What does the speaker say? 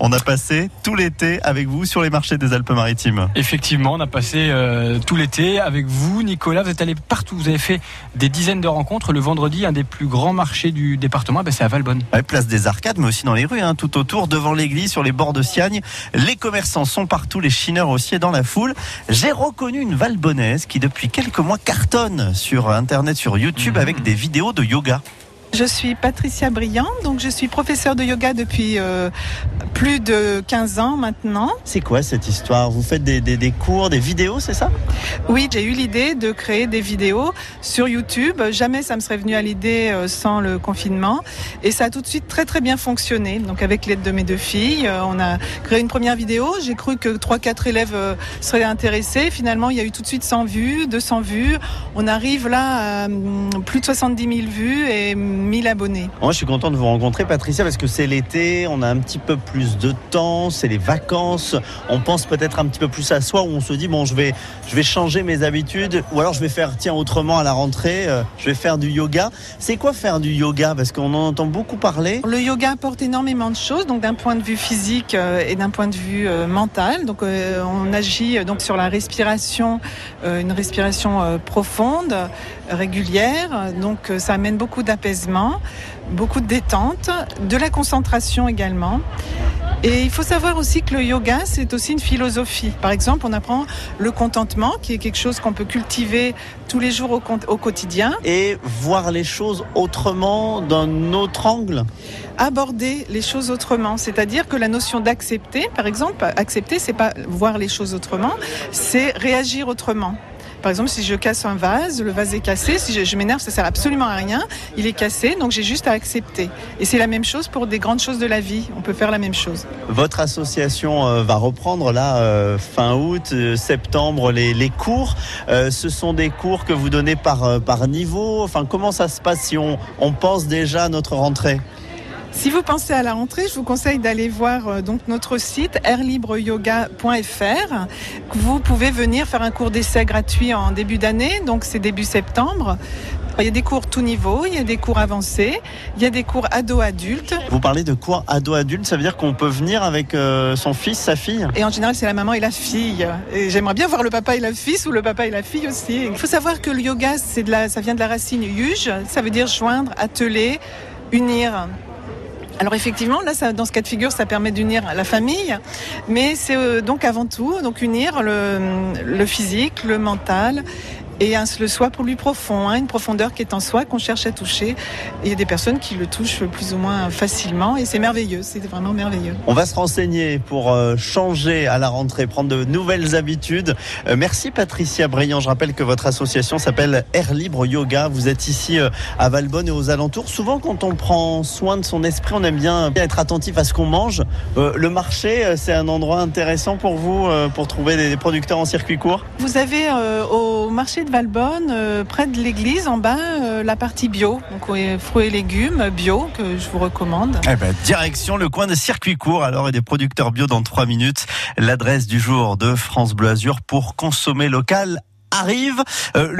On a passé tout l'été avec vous sur les marchés des Alpes-Maritimes. Effectivement, on a passé euh, tout l'été avec vous, Nicolas. Vous êtes allé partout. Vous avez fait des dizaines de rencontres. Le vendredi, un des plus grands marchés du département, ben, c'est à Valbonne. Ouais, place des Arcades, mais aussi dans les rues, hein, tout autour, devant l'église, sur les bords de Siagne. Les commerçants sont partout, les chineurs aussi et dans la foule. J'ai reconnu une Valbonnaise qui, depuis quelques mois, cartonne sur Internet, sur YouTube, Mhm. avec des vidéos de yoga. Je suis Patricia Briand, donc je suis professeure de yoga depuis euh, plus de 15 ans maintenant. C'est quoi cette histoire? Vous faites des, des- des cours, des vidéos, c'est ça? Oui, j'ai eu l'idée de créer des vidéos sur YouTube. Jamais ça me serait venu à l'idée euh, sans le confinement. Et ça a tout de suite très très bien fonctionné. Donc avec l'aide de mes deux filles, euh, on a créé une première vidéo. J'ai cru que 3-4 élèves euh, seraient intéressés. Finalement, il y a eu tout de suite 100 vues, 200 vues. On arrive là à hum, plus de 70 000 vues et 1000 abonnés. Moi, je suis content de vous rencontrer, Patricia, parce que c'est l'été, on a un petit peu plus de temps, c'est les vacances, on pense peut-être un petit peu plus à soi, où on se dit, bon, je vais, je vais changer mes habitudes, ou alors je vais faire, tiens, autrement à la rentrée, euh, je vais faire du yoga. C'est quoi faire du yoga? Parce qu'on en entend beaucoup parler. Le yoga apporte énormément de choses, donc d'un point de vue physique euh, et d'un point de vue euh, mental. Donc on agit donc sur la respiration, une respiration profonde, régulière. Donc ça amène beaucoup d'apaisement, beaucoup de détente, de la concentration également. Et il faut savoir aussi que le yoga, c'est aussi une philosophie. Par exemple, on apprend le contentement, qui est quelque chose qu'on peut cultiver tous les jours au, quotidien. Et voir les choses autrement, d'un autre angle. aborder les choses autrement. C'est-à-dire que la notion d'accepter, par exemple, accepter, c'est pas voir les choses autrement, c'est réagir autrement. Par exemple, si je casse un vase, le vase est cassé, si je, m'énerve, ça sert absolument à rien, il est cassé, donc j'ai juste à accepter. Et c'est la même chose pour des grandes choses de la vie, on peut faire la même chose. Votre association euh, va reprendre là euh, fin août, euh, septembre les, cours. Ce sont des cours que vous donnez par, par niveau. Enfin, comment ça se passe si on, on pense déjà à notre rentrée? Si vous pensez à la rentrée, je vous conseille d'aller voir euh, donc notre site airlibreyoga.fr. Vous pouvez venir faire un cours d'essai gratuit en début d'année, donc c'est début septembre. Il y a des cours tout niveau, il y a des cours avancés, il y a des cours ado-adultes. Vous parlez de cours ado-adulte, ça veut dire qu'on peut venir avec euh, son fils, sa fille? Et en général, c'est la maman et la fille. Et j'aimerais bien voir le papa et la fils ou le papa et la fille aussi. Il faut savoir que le yoga, c'est de la, ça vient de la racine yuj. Ça veut dire joindre, atteler, unir. Alors effectivement, là, ça, dans ce cas de figure, ça permet d'unir la famille, mais c'est euh, donc avant tout donc unir le, le physique, le mental et un, le soi pour lui profond, hein, une profondeur qui est en soi qu'on cherche à toucher. Il y a des personnes qui le touchent plus ou moins facilement et c'est merveilleux, c'est vraiment merveilleux. On va se renseigner pour euh, changer à la rentrée, prendre de nouvelles habitudes. Euh, merci Patricia Briand. Je rappelle que votre association s'appelle Air Libre Yoga. Vous êtes ici euh, à Valbonne et aux alentours. Souvent, quand on prend soin de son esprit, on aime bien, être attentif à ce qu'on mange. Euh, le marché, c'est un endroit intéressant pour vous, euh, pour trouver des producteurs en circuit court? Vous avez au marché de Valbonne, euh, près de l'église, en bas, euh, la partie bio, donc euh, fruits et légumes bio que je vous recommande. Eh ben, direction le coin de circuit court alors et des producteurs bio dans trois minutes. L'adresse du jour de France Bleu Azur pour consommer local arrive.